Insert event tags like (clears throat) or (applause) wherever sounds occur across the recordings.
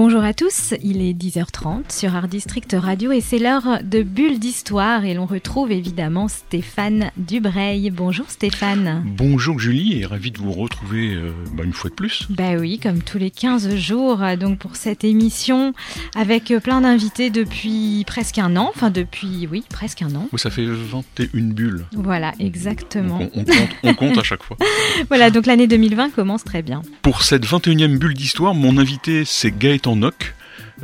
Bonjour à tous, il est 10h30 sur Art District Radio et c'est l'heure de Bulle d'Histoire et l'on retrouve évidemment Stéphane Dubreuil. Bonjour Stéphane. Bonjour Julie et ravi de vous retrouver euh, bah, une fois de plus. Bah oui, comme tous les 15 jours, donc pour cette émission avec plein d'invités depuis presque un an, enfin depuis, oui, presque un an. Oui, ça fait 21 bulles. Voilà, exactement. On, on compte, on compte à chaque fois. (laughs) voilà, donc l'année 2020 commence très bien. Pour cette 21e bulle d'histoire, mon invité c'est Gaëtan Nock.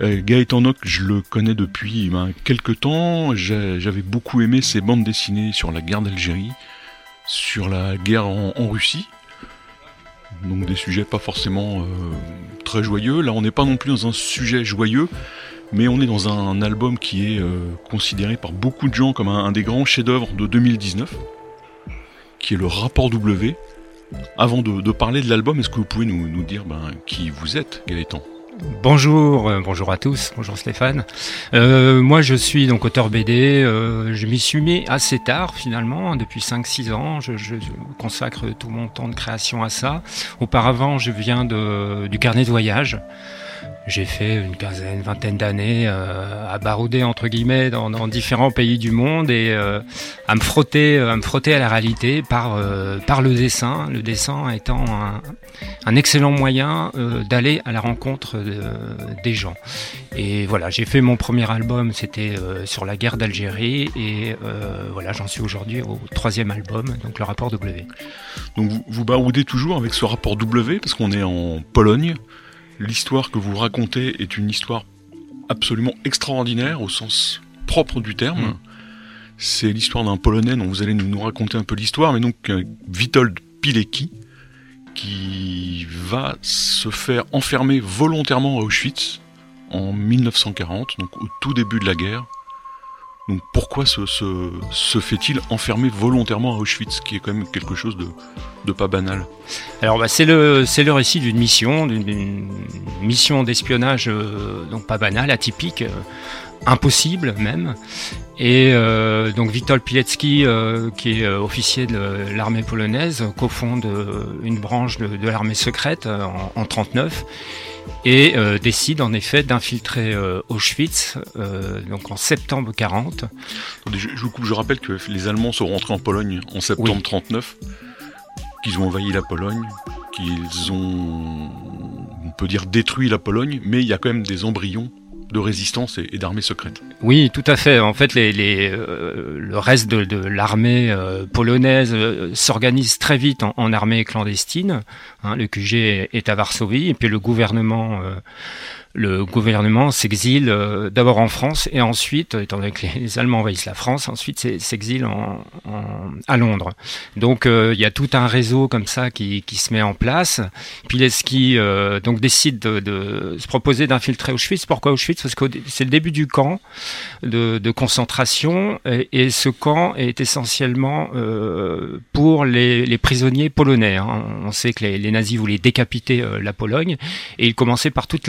Euh, Gaëtan je le connais depuis ben, quelques temps. J'avais beaucoup aimé ses bandes dessinées sur la guerre d'Algérie, sur la guerre en, Russie. Donc des sujets pas forcément euh, très joyeux. Là, on n'est pas non plus dans un sujet joyeux, mais on est dans un, album qui est euh, considéré par beaucoup de gens comme un, des grands chefs-d'œuvre de 2019, qui est le Rapport W. Avant de, parler de l'album, est-ce que vous pouvez nous, nous dire ben, qui vous êtes, Gaëtan? Bonjour, euh, bonjour à tous, bonjour Stéphane. Euh, moi je suis donc auteur BD, euh, je m'y suis mis assez tard finalement, hein, depuis 5-6 ans, je, je- je consacre tout mon temps de création à ça. Auparavant je viens de, du carnet de voyage. J'ai fait une quinzaine, vingtaine d'années euh, à barouder entre guillemets dans, différents pays du monde et euh, à me frotter, à me frotter à la réalité par euh, par le dessin. Le dessin étant un, un excellent moyen euh, d'aller à la rencontre de- des gens. Et voilà, j'ai fait mon premier album, c'était euh, sur la guerre d'Algérie, et euh, voilà, j'en suis aujourd'hui au troisième album, donc le rapport W. Donc vous, vous baroudez toujours avec ce rapport W, parce qu'on est en Pologne. L'histoire que vous racontez est une histoire absolument extraordinaire au sens propre du terme. Mm. C'est l'histoire d'un Polonais dont vous allez nous, nous raconter un peu l'histoire, mais donc euh, Witold Pilecki, qui va se faire enfermer volontairement à Auschwitz en 1940, donc au tout début de la guerre. Donc pourquoi se, fait-il enfermer volontairement à Auschwitz, qui est quand même quelque chose de, pas banal? Alors bah, c'est le c'est le récit d'une mission, d'une- mission d'espionnage euh, donc pas banale, atypique, euh, impossible même. Et euh, donc Witold Pilecki, qui est officier de l'armée polonaise, cofonde une branche de, l'armée secrète en, en 39 et euh, décide en effet d'infiltrer euh, Auschwitz euh, donc en septembre 40. Attendez, Je, je vous coupe, je rappelle que les Allemands sont rentrés en Pologne en septembre Oui. 39, qu'ils ont envahi la Pologne, qu'ils ont, on peut dire, détruit la Pologne, mais il y a quand même des embryons de résistance et, et d'armée secrète. Oui, tout à fait. En fait, euh, le reste de, l'armée euh, polonaise euh, s'organise très vite en, armée clandestine. Hein, le QG est à Varsovie et puis le gouvernement, le gouvernement s'exile euh, d'abord en France et ensuite, étant donné que les, Allemands envahissent la France, ensuite s'exile en, en- à Londres. Donc euh, il y a tout un réseau comme ça qui, qui se met en place. Pilecki euh, donc décide de, de se proposer d'infiltrer Auschwitz. Pourquoi Auschwitz? Parce que c'est le début du camp de, de concentration et, ce camp est essentiellement euh, pour les, les prisonniers polonais. hein. On sait que les, nazis voulaient décapiter euh, la Pologne et ils commençaient par toute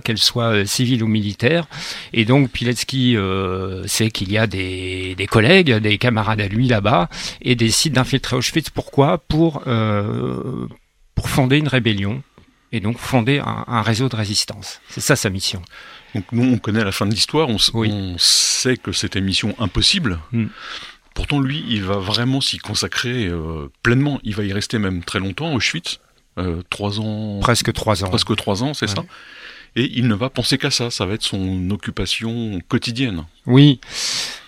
qu'elle soit euh, civile ou militaire. Et donc Pilecki euh, sait qu'il y a des, des collègues, des camarades à lui là-bas et décide d'infiltrer Auschwitz. Pourquoi? Pour euh, pour fonder une rébellion et donc fonder un, un réseau de résistance. C'est ça sa mission. Donc nous, on connaît la fin de l'histoire, on, s- Oui. on sait que c'était une mission impossible. Mm. Pourtant, lui, il va vraiment s'y consacrer euh, pleinement. Il va y rester même très longtemps à Auschwitz, euh, trois ans, Presque trois ans. presque trois ans, c'est Ouais. ça? Et il ne va penser qu'à ça, ça va être son occupation quotidienne. Oui.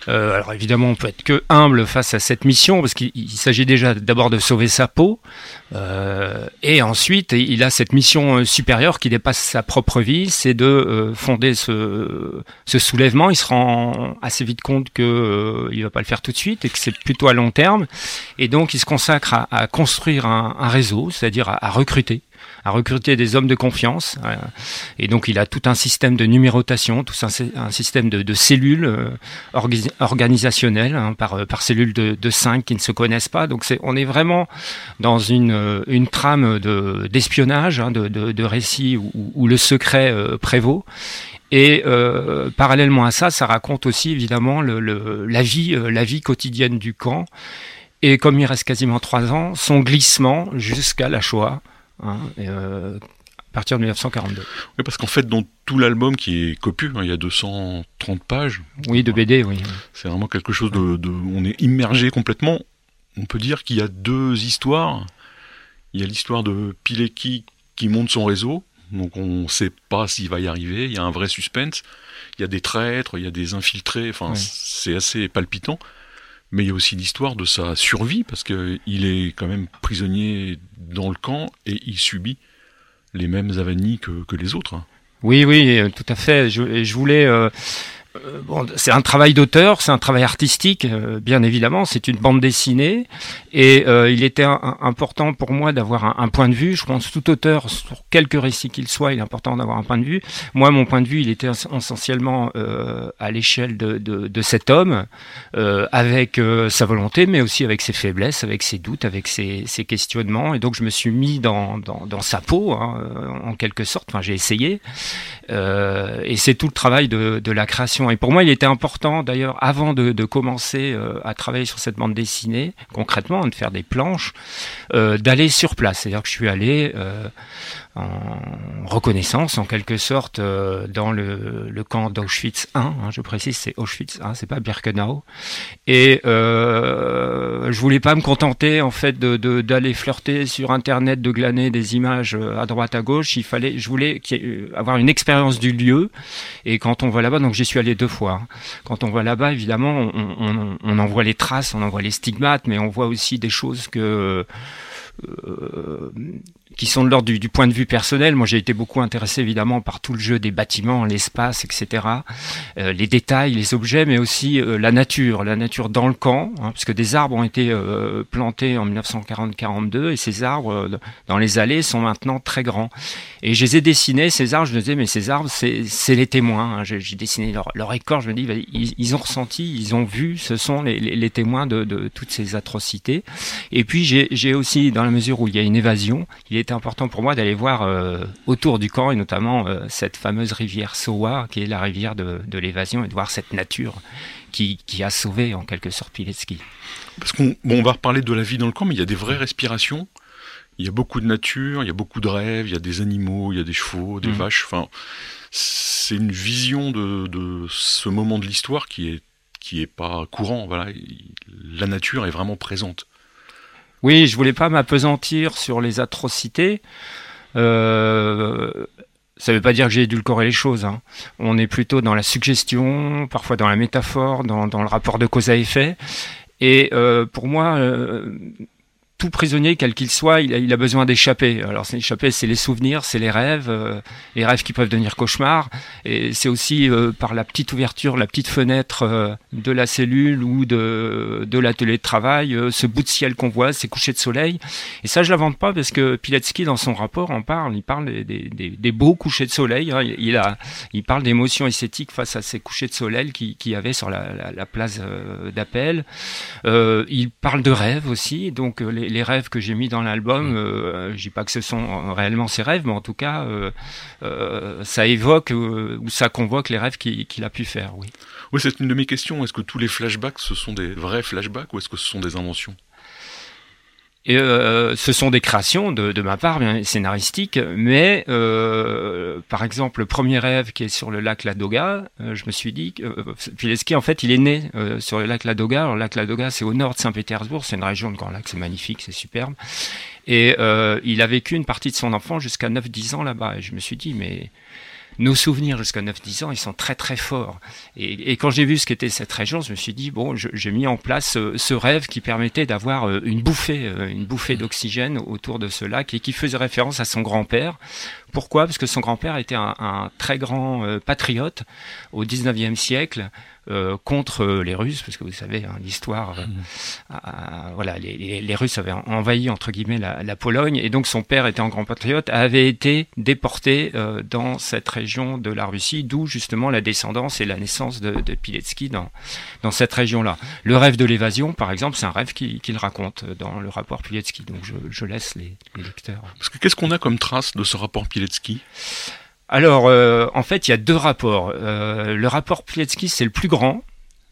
Euh, alors évidemment, on peut être que humble face à cette mission parce qu'il il s'agit déjà d'abord de sauver sa peau euh, et ensuite il a cette mission euh, supérieure qui dépasse sa propre vie, c'est de euh, fonder ce, ce soulèvement. Il se rend assez vite compte que euh, il va pas le faire tout de suite et que c'est plutôt à long terme et donc il se consacre à, à construire un, un réseau, c'est-à-dire à, à recruter à recruter des hommes de confiance. et donc il a tout un système de numérotation, tout un, système de, cellules organisationnelles hein, par, par cellules de, cinq qui ne se connaissent pas. Donc on est vraiment dans une, trame de, d'espionnage, hein, de, récits où, le secret prévaut. Et euh, parallèlement à ça, ça raconte aussi évidemment la vie, euh, la vie quotidienne du camp. Et comme il reste quasiment trois ans, son glissement jusqu'à la Shoah, hein, euh, à partir de 1942. Oui, parce qu'en fait, dans tout l'album qui est copieux, hein, il y a 230 pages. Oui, de BD, oui. C'est vraiment quelque chose de, de, On est immergé complètement. On peut dire qu'il y a deux histoires. Il y a l'histoire de Pilecki qui monte son réseau, donc on ne sait pas s'il va y arriver, il y a un vrai suspense, il y a des traîtres, il y a des infiltrés, enfin c'est assez palpitant. Mais il y a aussi l'histoire de sa survie, parce qu'il est quand même prisonnier dans le camp et il subit les mêmes avanies que, les autres. Hein. Oui, oui, tout à fait. Je, je voulais euh, euh, bon, c'est un travail d'auteur, c'est un travail artistique, euh, bien évidemment. C'est une bande dessinée, et euh, il était important pour moi d'avoir un, point de vue. Je pense tout auteur, sur quelques récits qu'il soit, il est important d'avoir un point de vue. Moi, mon point de vue, il était essentiellement à l'échelle de, cet homme, avec sa volonté, mais aussi avec ses faiblesses, avec ses doutes, avec ses, questionnements. Et donc, je me suis mis dans sa peau, hein, en quelque sorte. Enfin, j'ai essayé, et c'est tout le travail de, de la création et pour moi, il était important, d'ailleurs, avant de, commencer euh, à travailler sur cette bande dessinée, concrètement, de faire des planches, euh, d'aller sur place. C'est-à-dire que je suis allé euh, en reconnaissance en quelque sorte euh, dans le, le camp d'Auschwitz 1, hein, je précise c'est Auschwitz 1, c'est pas Birkenau, et euh, je voulais pas me contenter en fait d'aller flirter sur internet, de glaner des images euh, à droite à gauche, il fallait, je voulais avoir une expérience du lieu, et quand on va là-bas, donc j'y suis allé deux fois, hein. quand on va là-bas évidemment on, on, on en voit les traces, on en voit les stigmates, mais on voit aussi des choses que euh, qui sont de l'ordre du, du, point de vue personnel. Moi, j'ai été beaucoup intéressé évidemment par tout le jeu des bâtiments, l'espace, etc., euh, les détails, les objets, mais aussi euh, la nature, la nature dans le camp, hein, parce que des arbres ont été euh, plantés en 1940-42 et ces arbres euh, dans les allées sont maintenant très grands. Et je les ai dessinés, ces arbres, je me disais, mais ces arbres, c'est les témoins. Hein. J'ai dessiné leur, leur écorce, je me dis, bah, ils, ont ressenti, ils ont vu, ce sont les, les, les témoins de, de, toutes ces atrocités. Et puis j'ai aussi, dans la mesure où il y a une évasion, il est important pour moi d'aller voir euh, autour du camp et notamment euh, cette fameuse rivière Sowa qui est la rivière de, l'évasion et de voir cette nature qui, a sauvé en quelque sorte Pilecki. Parce qu'on bon, on va reparler de la vie dans le camp, mais il y a des vraies respirations. Il y a beaucoup de nature, il y a beaucoup de rêves, il y a des animaux, il y a des chevaux, des mmh. vaches. Enfin, c'est une vision de, de, ce moment de l'histoire qui est qui est pas courant. Voilà, la nature est vraiment présente. Oui, je voulais pas m'apesantir sur les atrocités. Euh, ça ne veut pas dire que j'ai édulcoré les choses. Hein. On est plutôt dans la suggestion, parfois dans la métaphore, dans, le rapport de cause à effet. Et euh, pour moi, euh, tout prisonnier, quel qu'il soit, il a, il a besoin d'échapper. Alors, échapper, c'est les souvenirs, c'est les rêves, euh, les rêves qui peuvent devenir cauchemars. Et c'est aussi euh, par la petite ouverture, la petite fenêtre euh, de la cellule ou de, de l'atelier de travail, ce bout de ciel qu'on voit, ces couchers de soleil. Et ça, je l'invente pas parce que Pilecki, dans son rapport, en parle. Il parle des, des, des, beaux couchers de soleil. Hein. Il, a, il parle d'émotions esthétiques face à ces couchers de soleil qui, qui avait sur la, la, la place d'appel. il parle de rêves aussi. Donc, les les, rêves que j'ai mis dans l'album, mm. euh, je dis pas que ce sont réellement ses rêves, mais en tout cas, euh, euh, ça évoque ou ça convoque les rêves qu'il a pu faire, oui. Oui, c'est une de mes questions. Est-ce que tous les flashbacks, ce sont des vrais flashbacks ou est-ce que ce sont des inventions? Et euh, ce sont des créations de, ma part, bien scénaristiques, mais euh, par exemple le premier rêve qui est sur le lac Ladoga, euh, je me suis dit que euh, Pileski en fait il est né euh, sur le lac Ladoga. Le lac Ladoga c'est au nord de Saint-Pétersbourg, c'est une région de Grand Lac, c'est magnifique, c'est superbe. Et il a vécu une partie de son enfant jusqu'à 9-10 ans là-bas. Et je me suis dit mais nos souvenirs jusqu'à 9-10 ans, ils sont très très forts. Et, quand j'ai vu ce qu'était cette région, je me suis dit, bon, j'ai mis en place euh, ce, rêve qui permettait d'avoir euh, une bouffée, euh, une bouffée d'oxygène autour de ce lac et qui faisait référence à son grand-père Pourquoi? Parce que son grand-père était un, un très grand euh, patriote au 19e siècle euh, contre les Russes, parce que vous savez, hein, l'histoire, euh, mmh. voilà, les, les, Russes avaient envahi entre guillemets la, la, Pologne, et donc son père était un grand patriote, avait été déporté dans cette région de la Russie, d'où justement la descendance et la naissance de, de Pilecki dans dans cette région-là. Le rêve de l'évasion, par exemple, c'est un rêve qu'il qui raconte dans le rapport Pilecki, donc je, je laisse les, les, lecteurs. Parce que qu'est-ce qu'on a comme trace de ce rapport Alors, euh, en fait, il y a deux rapports. Euh, le rapport Pilecki, c'est le plus grand,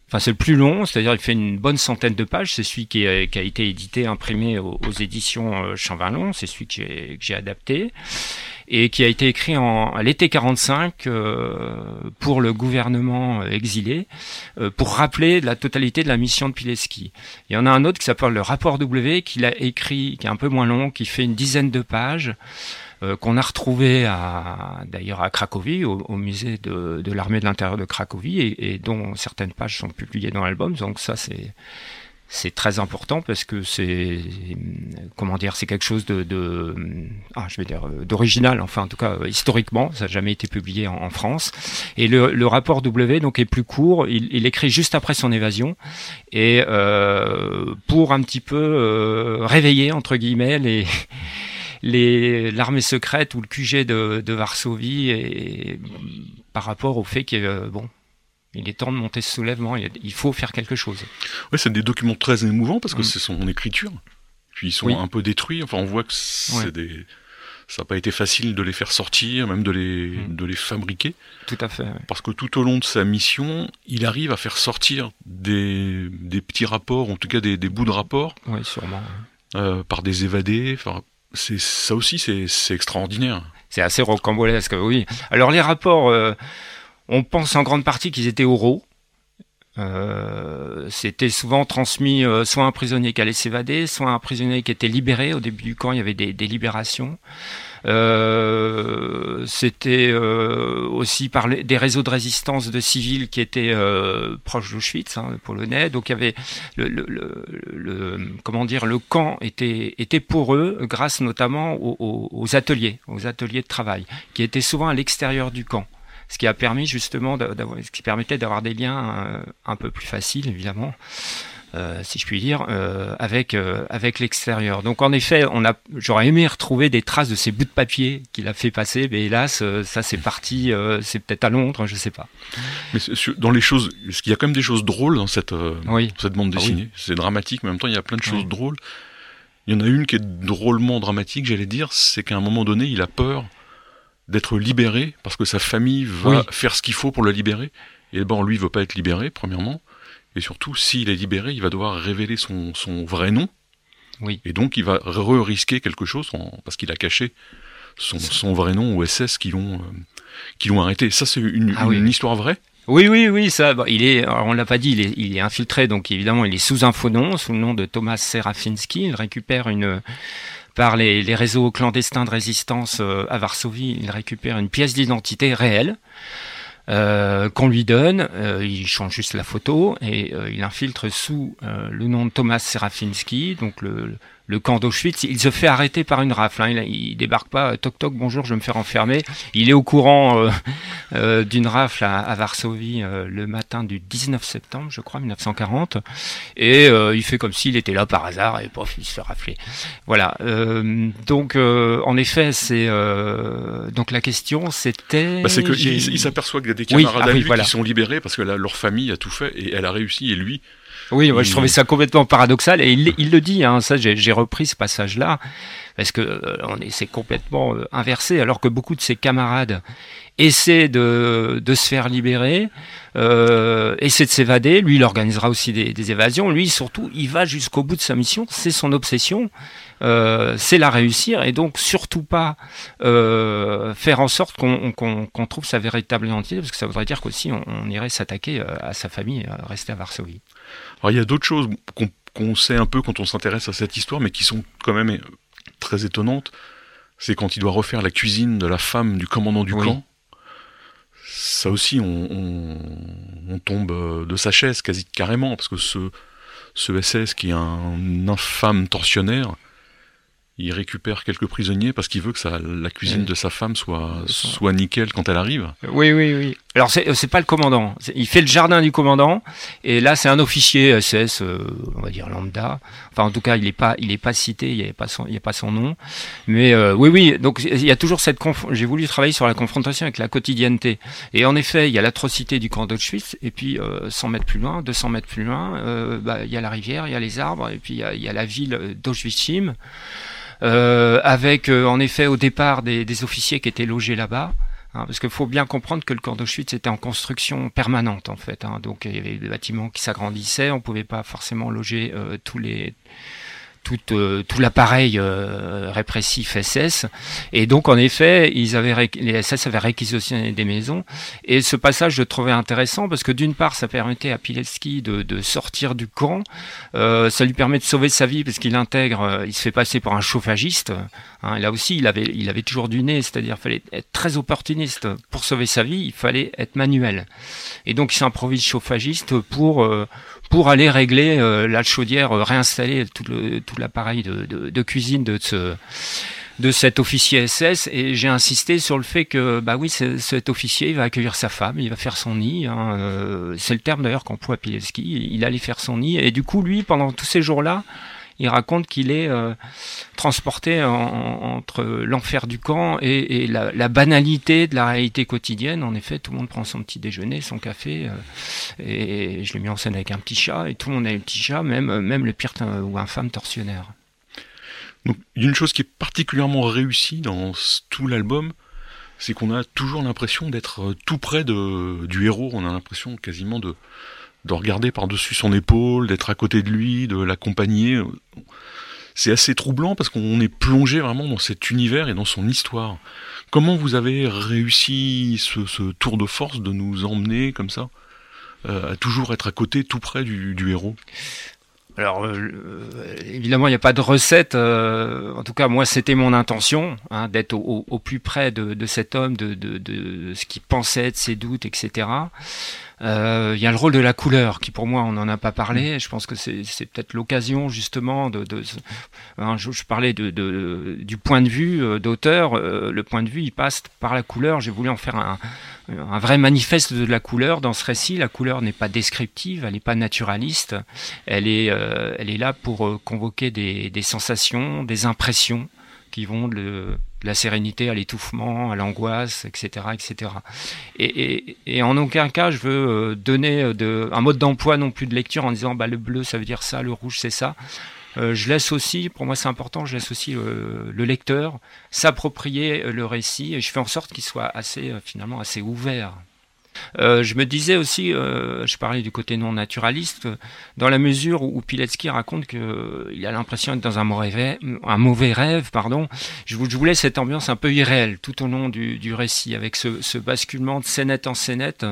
enfin c'est le plus long, c'est-à-dire il fait une bonne centaine de pages. C'est celui qui a, qui a, été édité, imprimé aux, éditions euh, Champvallon, c'est celui que j'ai adapté et qui a été écrit en à l'été 45 euh, pour le gouvernement exilé euh, pour rappeler la totalité de la mission de Pilecki. Il y en a un autre qui s'appelle le rapport W qu'il a écrit, qui est un peu moins long, qui fait une dizaine de pages. Euh, qu'on a retrouvé d'ailleurs à Cracovie, au, au musée de, de l'armée de l'intérieur de Cracovie, et, et, dont certaines pages sont publiées dans l'album. Donc ça, c'est c'est très important parce que c'est comment dire c'est quelque chose de, de ah, je vais dire d'original enfin en tout cas historiquement. Ça n'a jamais été publié en, en France. Et le, le, rapport W donc est plus court. Il, il écrit juste après son évasion. Et euh, pour un petit peu euh, réveiller entre guillemets les l'armée secrète ou le QG de, de Varsovie et, par rapport au fait que bon il est temps de monter ce soulèvement, il faut faire quelque chose. Oui, c'est des documents très émouvants parce que mm. c'est son écriture. Puis ils sont oui. un peu détruits. Enfin, on voit que c'est ouais. des ça n'a pas été facile de les faire sortir, même de les, mmh. de les fabriquer. Tout à fait. Ouais. Parce que tout au long de sa mission, il arrive à faire sortir des, des petits rapports, en tout cas des, des bouts de rapports. Oui, sûrement. Euh, par des évadés. C'est ça aussi, c'est extraordinaire. C'est assez rocambolesque, oui. Alors les rapports, euh, on pense en grande partie qu'ils étaient oraux. Euh, c'était souvent transmis euh, soit un prisonnier qui allait s'évader, soit un prisonnier qui était libéré. Au début du camp, il y avait des libérations. Euh, c'était euh, aussi par des réseaux de résistance de civils qui étaient euh, proches d'Auschwitz, hein, polonais. Donc il y avait le, le, le, comment dire, le camp était était pour eux grâce notamment aux, aux ateliers, aux ateliers de travail, qui étaient souvent à l'extérieur du camp ce qui a permis justement ce qui permettait d'avoir des liens un peu plus faciles évidemment. Euh, si je puis dire, euh, avec euh, avec l'extérieur. Donc en effet, on a, j'aurais aimé retrouver des traces de ces bouts de papier qu'il a fait passer, mais hélas, ça c'est parti, c'est peut-être à Londres, je sais pas. Mais dans les choses, parce qu'il y a quand même des choses drôles dans cette oui. cette bande dessinée. Ah oui. C'est dramatique, mais en même temps il y a plein de choses oui. drôles. Il y en a une qui est drôlement dramatique, j'allais dire, c'est qu'à un moment donné, il a peur d'être libéré parce que sa famille va faire ce qu'il faut pour le libérer. Et bon, lui, il veut pas être libéré, premièrement. Et surtout, s'il est libéré, il va devoir révéler son, son vrai nom. Oui. Et donc, il va re-risquer quelque chose en, parce qu'il a caché son, son, vrai nom au SS qui l'ont euh, arrêté. Ça, c'est une, ah, une, oui. une, histoire vraie? Oui, oui, oui, ça, bon, il est, on l'a pas dit, il est, il est infiltré, donc évidemment, il est sous un faux nom, sous le nom de Thomas Serafinski. Il récupère une par les, les, réseaux clandestins de résistance euh, à Varsovie, il récupère une pièce d'identité réelle. Euh, qu'on lui donne, euh, il change juste la photo et euh, il infiltre sous le nom de Thomas Serafinski, donc le, le camp d'Auschwitz. Il se fait arrêter par une rafle. Hein. Il, il, débarque pas, toc toc, bonjour, je vais me faire enfermer. Il est au courant euh, (laughs) euh, d'une rafle à, à Varsovie euh, le matin du 19 septembre, je crois, 1940. Et il fait comme s'il était là par hasard et pof, il se fait rafler. Voilà. donc, en effet, c'est donc la question, c'était. Bah, c'est qu'il il, s'aperçoit qu'il y a des camarades oui, ah, à lui oui, voilà. qui sont libérés parce que là, leur famille a tout fait et elle a réussi et lui oui, moi, je trouvais ça complètement paradoxal et il, il le dit. Hein, ça, j'ai repris ce passage-là parce que euh, on est c'est complètement euh, inversé. Alors que beaucoup de ses camarades essaient de, de se faire libérer, euh, essaient de s'évader. Lui, il organisera aussi des, des, évasions. Lui, surtout, il va jusqu'au bout de sa mission. C'est son obsession. Euh, c'est la réussir et donc surtout pas euh, faire en sorte qu'on qu qu trouve sa véritable identité parce que ça voudrait dire qu'aussi on, on, irait s'attaquer à sa famille et rester à Varsovie. Alors il y a d'autres choses qu'on qu sait un peu quand on s'intéresse à cette histoire mais qui sont quand même euh, très étonnantes. C'est quand il doit refaire la cuisine de la femme du commandant du oui. camp. Ça aussi, on, on, on, tombe de sa chaise quasi carrément, parce que ce, ce SS qui est un infâme tortionnaire, il récupère quelques prisonniers parce qu'il veut que ça, la cuisine de sa femme soit, soit nickel quand elle arrive. Oui, oui, oui. Alors, c'est, pas le commandant. Il fait le jardin du commandant. Et là, c'est un officier SS, euh, on va dire lambda. Enfin, en tout cas, il n'est pas, pas cité, il n'y a pas son, il a pas son nom. Mais euh, oui, oui. Donc, il y a toujours cette J'ai voulu travailler sur la confrontation avec la quotidienneté. Et en effet, il y a l'atrocité du camp d'Auschwitz. Et puis, 100 euh, mètres plus loin, 200 mètres plus loin, bah, il y a la rivière, il y a les arbres. Et puis, il y a, la ville d'Auschwitz-Chim. Euh, avec euh, en effet au départ des officiers qui étaient logés là-bas. Hein, parce qu'il faut bien comprendre que le camp d'Auschwitz était en construction permanente en fait. Hein, donc il y avait des bâtiments qui s'agrandissaient, on pouvait pas forcément loger euh, tous les tout, euh, tout l'appareil euh, répressif SS. Et donc, en effet, ils avaient, les SS avaient réquisitionné des maisons. Et ce passage, je trouvais intéressant parce que d'une part, ça permettait à Pilecki de, de sortir du camp. Euh, ça lui permet de sauver sa vie parce qu'il intègre, euh, il se fait passer pour un chauffagiste. Hein, là aussi, il avait, il avait toujours du nez, c'est-à-dire fallait être très opportuniste pour sauver sa vie. Il fallait être manuel. Et donc, il s'improvise chauffagiste pour pour aller régler euh, la chaudière, euh, réinstaller tout, le, tout l'appareil de, cuisine de ce de cet officier SS et j'ai insisté sur le fait que bah oui cet officier il va accueillir sa femme il va faire son nid hein, euh, c'est le terme d'ailleurs qu'emploie Pileski il allait faire son nid. Et du coup lui pendant tous ces jours là il raconte qu'il est euh, transporté entre l'enfer du camp et, la, banalité de la réalité quotidienne. En effet, tout le monde prend son petit déjeuner, son café, euh, et je l'ai mis en scène avec un petit chat, et tout le monde a un petit chat, même, même le pire ou infâme tortionnaire. Donc, une chose qui est particulièrement réussie dans tout l'album, c'est qu'on a toujours l'impression d'être tout près du héros. On a l'impression quasiment de, de regarder par-dessus son épaule, d'être à côté de lui, de l'accompagner. C'est assez troublant parce qu'on est plongé vraiment dans cet univers et dans son histoire. Comment vous avez réussi ce, tour de force de nous emmener comme ça, euh, à toujours être à côté, tout près du, héros? Alors euh, évidemment, il n'y a pas de recette. Euh, en tout cas, moi, c'était mon intention hein, d'être au, plus près de, cet homme, de, de, ce qu'il pensait, de ses doutes, etc. Euh, il y a le rôle de la couleur qui pour moi on n'en a pas parlé. Mm. Je pense que c'est peut-être l'occasion justement de, de hein, je, parlais de, de, du point de vue euh, d'auteur. Euh, le point de vue il passe par la couleur. J'ai voulu en faire un, un vrai manifeste de la couleur dans ce récit. La couleur n'est pas descriptive, elle n'est pas naturaliste. Elle est, elle est là pour convoquer des, des sensations, des impressions qui vont la sérénité à l'étouffement, à l'angoisse, etc., etc. Et, en aucun cas je veux euh, donner euh, un mode d'emploi non plus de lecture en disant bah, le bleu ça veut dire ça, le rouge c'est ça. Euh, je laisse aussi, pour moi c'est important, je laisse aussi le lecteur s'approprier le récit et je fais en sorte qu'il soit assez finalement assez ouvert euh, je me disais aussi, euh, je parlais du côté non naturaliste, dans la mesure où Pilecki raconte qu'il euh, a l'impression d'être dans un mauvais rêve, pardon, je, voulais cette ambiance un peu irréelle tout au long du, du récit, avec ce, ce basculement de scénette en scénette.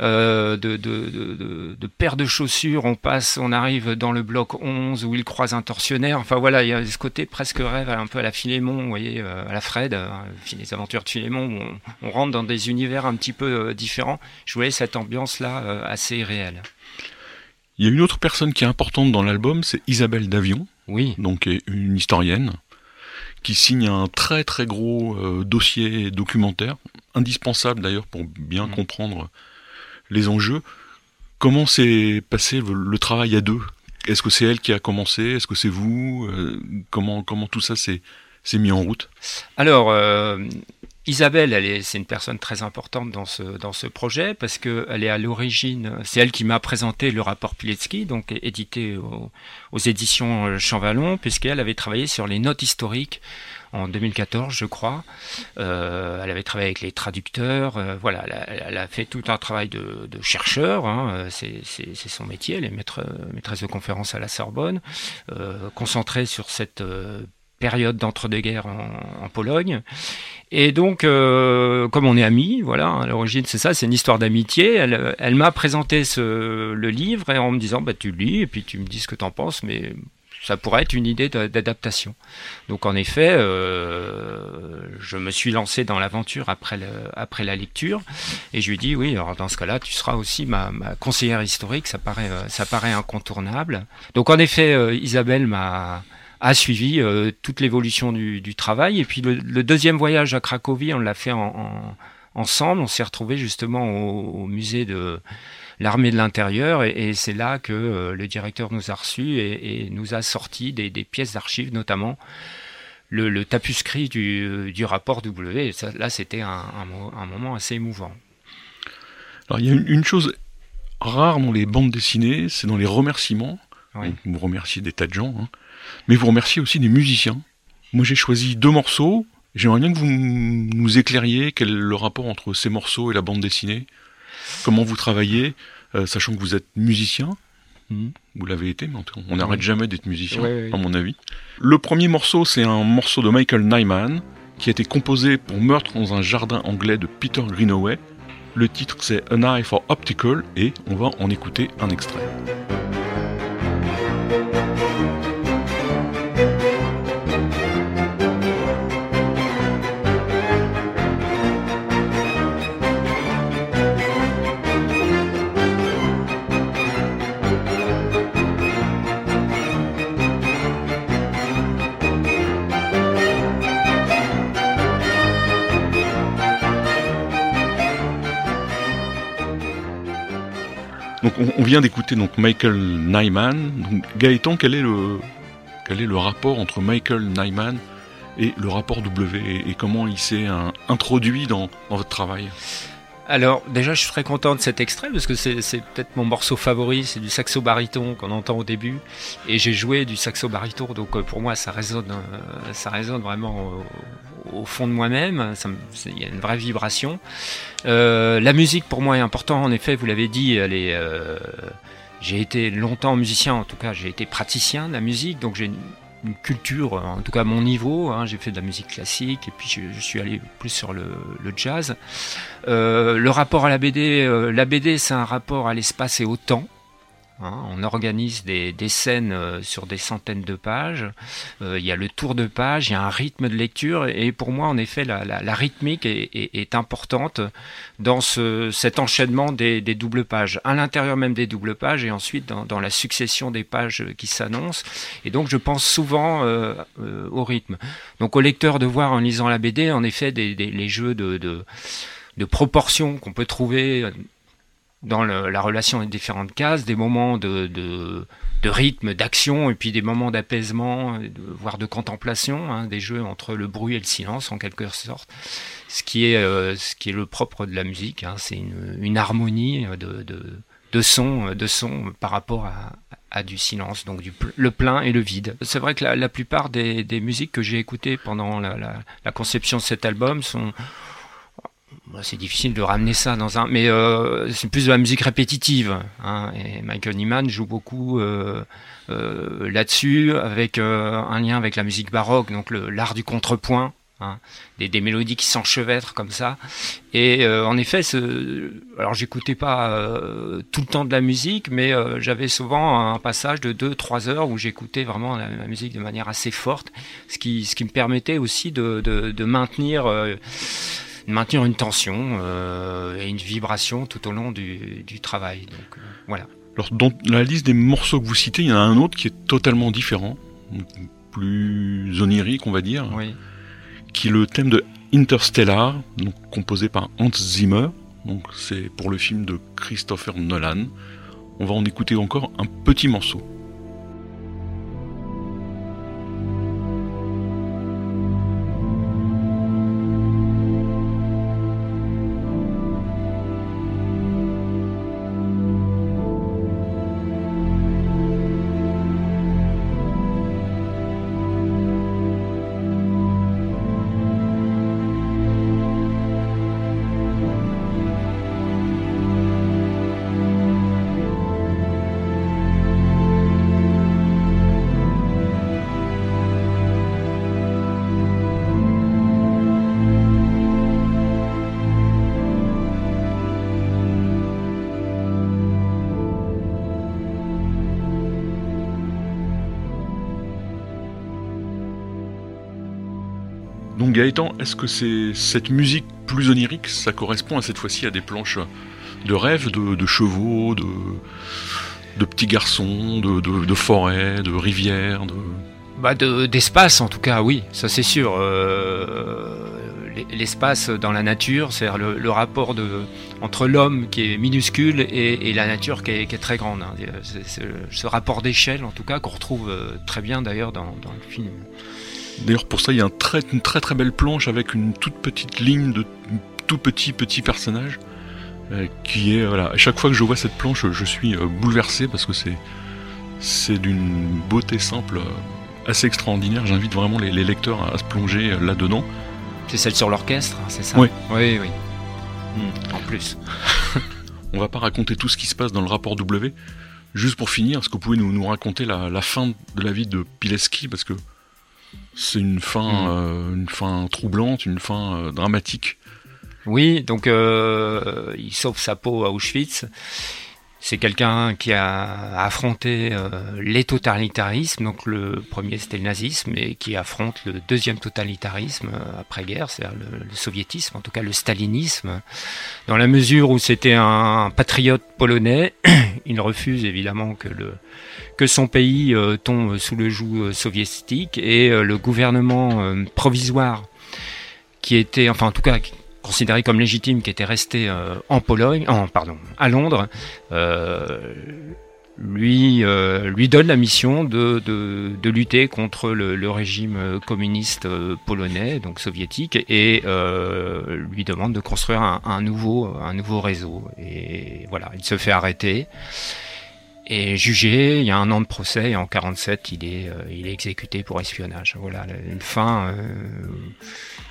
Euh, de, de, de, paires de chaussures, on passe, on arrive dans le bloc 11 où il croise un tortionnaire. Enfin voilà, il y a ce côté presque rêve, un peu à la Philémon, vous voyez, euh, à la Fred, hein, les aventures de Philémon, où on, rentre dans des univers un petit peu euh, différents. Je voyais cette ambiance-là assez réelle. Il y a une autre personne qui est importante dans l'album, c'est Isabelle Davion, oui. donc une historienne, qui signe un très très gros dossier documentaire, indispensable d'ailleurs pour bien mm. comprendre les enjeux. Comment s'est passé le, travail à deux? Est-ce que c'est elle qui a commencé? Est-ce que c'est vous? Euh, comment, comment tout ça s'est mis en route? Alors, euh, Isabelle, elle est, c'est une personne très importante dans ce, dans ce projet parce qu'elle est à l'origine, c'est elle qui m'a présenté le rapport Pilecki, donc édité aux, éditions Champvallon, puisqu'elle avait travaillé sur les notes historiques en 2014, je crois. Euh, elle avait travaillé avec les traducteurs. Euh, voilà, elle a, fait tout un travail de, de chercheur. Hein, c'est son métier. Elle est maîtresse de conférence à la Sorbonne, euh, concentrée sur cette période d'entre-deux-guerres en, Pologne. Et donc, euh, comme on est amis, voilà, à l'origine c'est ça, c'est une histoire d'amitié. Elle, m'a présenté ce, le livre et en me disant, bah tu lis et puis tu me dis ce que tu en penses, mais ça pourrait être une idée d'adaptation. Donc en effet, euh, je me suis lancé dans l'aventure après, après la lecture et je lui ai dit oui, alors dans ce cas-là, tu seras aussi ma, ma, conseillère historique, ça paraît, ça paraît incontournable. Donc en effet, euh, Isabelle m'a a suivi toute l'évolution du, travail. Et puis le, deuxième voyage à Cracovie, on l'a fait ensemble. On s'est retrouvé justement au, musée de l'armée de l'intérieur et, c'est là que le directeur nous a reçus et, nous a sorti des, pièces d'archives, notamment le, tapuscrit du, rapport W. Et là, c'était un, moment assez émouvant. Alors, il y a une chose rare dans les bandes dessinées, c'est dans les remerciements. vous remerciez des tas de gens, hein. Mais vous remerciez aussi des musiciens. Moi j'ai choisi deux morceaux, j'aimerais bien que vous nous éclairiez quel est le rapport entre ces morceaux et la bande dessinée, comment vous travaillez, euh, sachant que vous êtes musicien. Hmm. Vous l'avez été, mais on n'arrête jamais d'être musicien, à mon avis. Le premier morceau, c'est un morceau de Michael Nyman, qui a été composé pour Meurtre dans un jardin anglais de Peter Greenaway, le titre c'est An Eye for Optical et on va en écouter un extrait. Donc on, vient d'écouter donc Michael Nyman. Gaëtan, quel est le rapport entre Michael Nyman et le rapport W et, comment il s'est introduit dans, dans votre travail? Alors déjà je suis très content de cet extrait parce que c'est peut-être mon morceau favori, c'est du saxo baryton qu'on entend au début. Et j'ai joué du saxo baryton donc euh, pour moi ça résonne, euh, vraiment au, fond de moi-même, il y a une vraie vibration. Euh, la musique pour moi est importante. En effet, vous l'avez dit, j'ai été longtemps musicien, en tout cas j'ai été praticien de la musique, donc j'ai culture, en tout cas mon niveau. Hein, j'ai fait de la musique classique et puis je, suis allé plus sur le, jazz. Euh, le rapport à la BD, euh, la BD c'est un rapport à l'espace et au temps. Hein, on organise des, scènes euh, sur des centaines de pages. Euh, il y a le tour de page, il y a un rythme de lecture. Et pour moi, en effet, la, rythmique est, importante dans cet enchaînement des, doubles pages, à l'intérieur même des doubles pages et ensuite dans, la succession des pages qui s'annoncent. Et donc, je pense souvent euh, au rythme. Donc, au lecteur de voir en lisant la BD, en effet, des, les jeux de, proportions qu'on peut trouver dans la relation des différentes cases, des moments de, de, rythme, d'action, et puis des moments d'apaisement, voire de contemplation, hein, des jeux entre le bruit et le silence en quelque sorte. Ce qui est, euh, ce qui est le propre de la musique, hein, c'est une, une, harmonie de, de, de son, de son par rapport à, à du silence, donc du le plein et le vide. C'est vrai que la, la plupart des, des, musiques que j'ai écoutées pendant la, la, la conception de cet album sont c'est difficile de ramener ça dans un, mais euh, c'est plus de la musique répétitive. Hein, et Michael Nyman joue beaucoup euh, euh, là-dessus, avec un lien avec la musique baroque, donc l'art du contrepoint. Hein, des, mélodies qui s'enchevêtrent comme ça. Et en effet, alors j'écoutais pas tout le temps de la musique, mais j'avais souvent un passage de 2-3 heures où j'écoutais vraiment la, musique de manière assez forte, ce qui, me permettait aussi de maintenir maintenir une tension euh, et une vibration tout au long du, travail. Donc, euh, voilà. Alors, dans la liste des morceaux que vous citez, il y en a un autre qui est totalement différent, plus onirique, on va dire, qui est le thème de Interstellar, donc composé par Hans Zimmer. Donc, c'est pour le film de Christopher Nolan. On va en écouter encore un petit morceau. Gaëtan, est-ce que cette musique plus onirique, ça correspond à cette fois-ci à des planches de rêve, de, chevaux, de, petits garçons, de, forêts, de rivières, de... bah D'espace, en tout cas, oui, ça c'est sûr. Euh, l'espace dans la nature, c'est-à-dire le, rapport de, entre l'homme qui est minuscule et, la nature qui est, très grande. Hein. Ce rapport d'échelle, en tout cas, qu'on retrouve euh, très bien d'ailleurs dans, le film. D'ailleurs, pour ça, il y a une très très belle planche avec une toute petite ligne de tout petit petit personnage euh, qui est voilà. À chaque fois que je vois cette planche, je suis bouleversé parce que c'est c'est d'une beauté simple assez extraordinaire. J'invite vraiment les, lecteurs à, se plonger là-dedans. C'est celle sur l'orchestre, hein, c'est ça? Oui. Oui, oui. Hmm, en plus. (laughs) On va pas raconter tout ce qui se passe dans le rapport W. Juste pour finir, est-ce que vous pouvez nous, nous raconter la, fin de la vie de Pileski Parce que c'est une fin, hmm. euh, une fin troublante, une fin euh, dramatique. Oui, donc euh, il sauve sa peau à Auschwitz. C'est quelqu'un qui a affronté euh, les totalitarismes. Donc le premier c'était le nazisme et qui affronte le deuxième totalitarisme euh, après-guerre, c'est-à-dire le, soviétisme, en tout cas le stalinisme. Dans la mesure où c'était un, patriote polonais, (clears throat) il refuse évidemment que son pays euh, tombe sous le joug soviétique et le gouvernement provisoire qui était, enfin en tout cas considéré comme légitime, qui était resté euh, en Pologne, en, pardon, à Londres, euh, lui, euh, lui donne la mission de, de, lutter contre le, régime communiste polonais, donc soviétique, et lui demande de construire un, nouveau, un nouveau réseau. Et voilà, il se fait arrêter et jugé. Il y a un an de procès et en 47, il est, il est exécuté pour espionnage. Voilà, une fin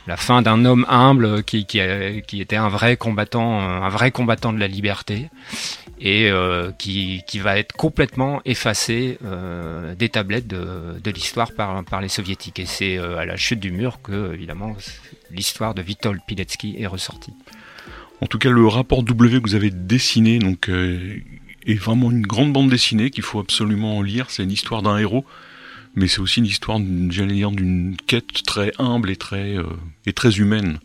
la fin d'un homme humble qui, qui, était un vrai combattant, un vrai combattant de la liberté et euh, qui, qui, va être complètement effacé euh, des tablettes de, de l'histoire par, par les soviétiques. Et c'est euh, à la chute du mur que, évidemment, l'histoire de Witold Pilecki est ressortie. En tout cas, le rapport W que vous avez dessiné donc, est vraiment une grande bande dessinée qu'il faut absolument lire. C'est une histoire d'un héros mais c'est aussi une histoire, j'allais dire, d'une quête très humble et très, euh, et très humaine.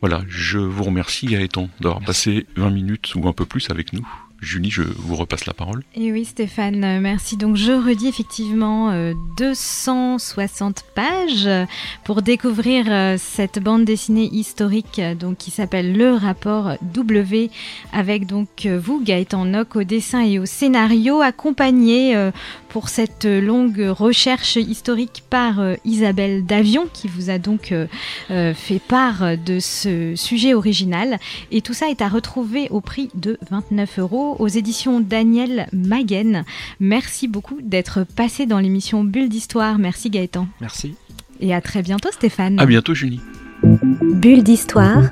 Voilà, je vous remercie Gaëtan d'avoir passé 20 minutes ou un peu plus avec nous. Julie, je vous repasse la parole. Et oui, Stéphane, euh, merci. Donc, je redis effectivement 260 euh, pages pour découvrir euh, cette bande dessinée historique donc, qui s'appelle Le rapport W, avec donc vous, Gaëtan Nock, au dessin et au scénario, accompagné pour cette longue recherche historique par Isabelle Davion, qui vous a donc fait part de ce sujet original. Et tout ça est à retrouver au prix de 29 euros aux éditions Daniel Maguen. Merci beaucoup d'être passé dans l'émission Bulle d'Histoire. Merci Gaëtan. Merci. Et à très bientôt Stéphane. À bientôt Julie. Bulle d'Histoire.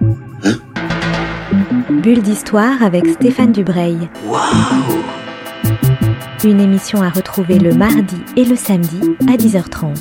Bulle d'Histoire avec Stéphane Dubreuil. Waouh Une émission à retrouver le mardi et le samedi à 10h30.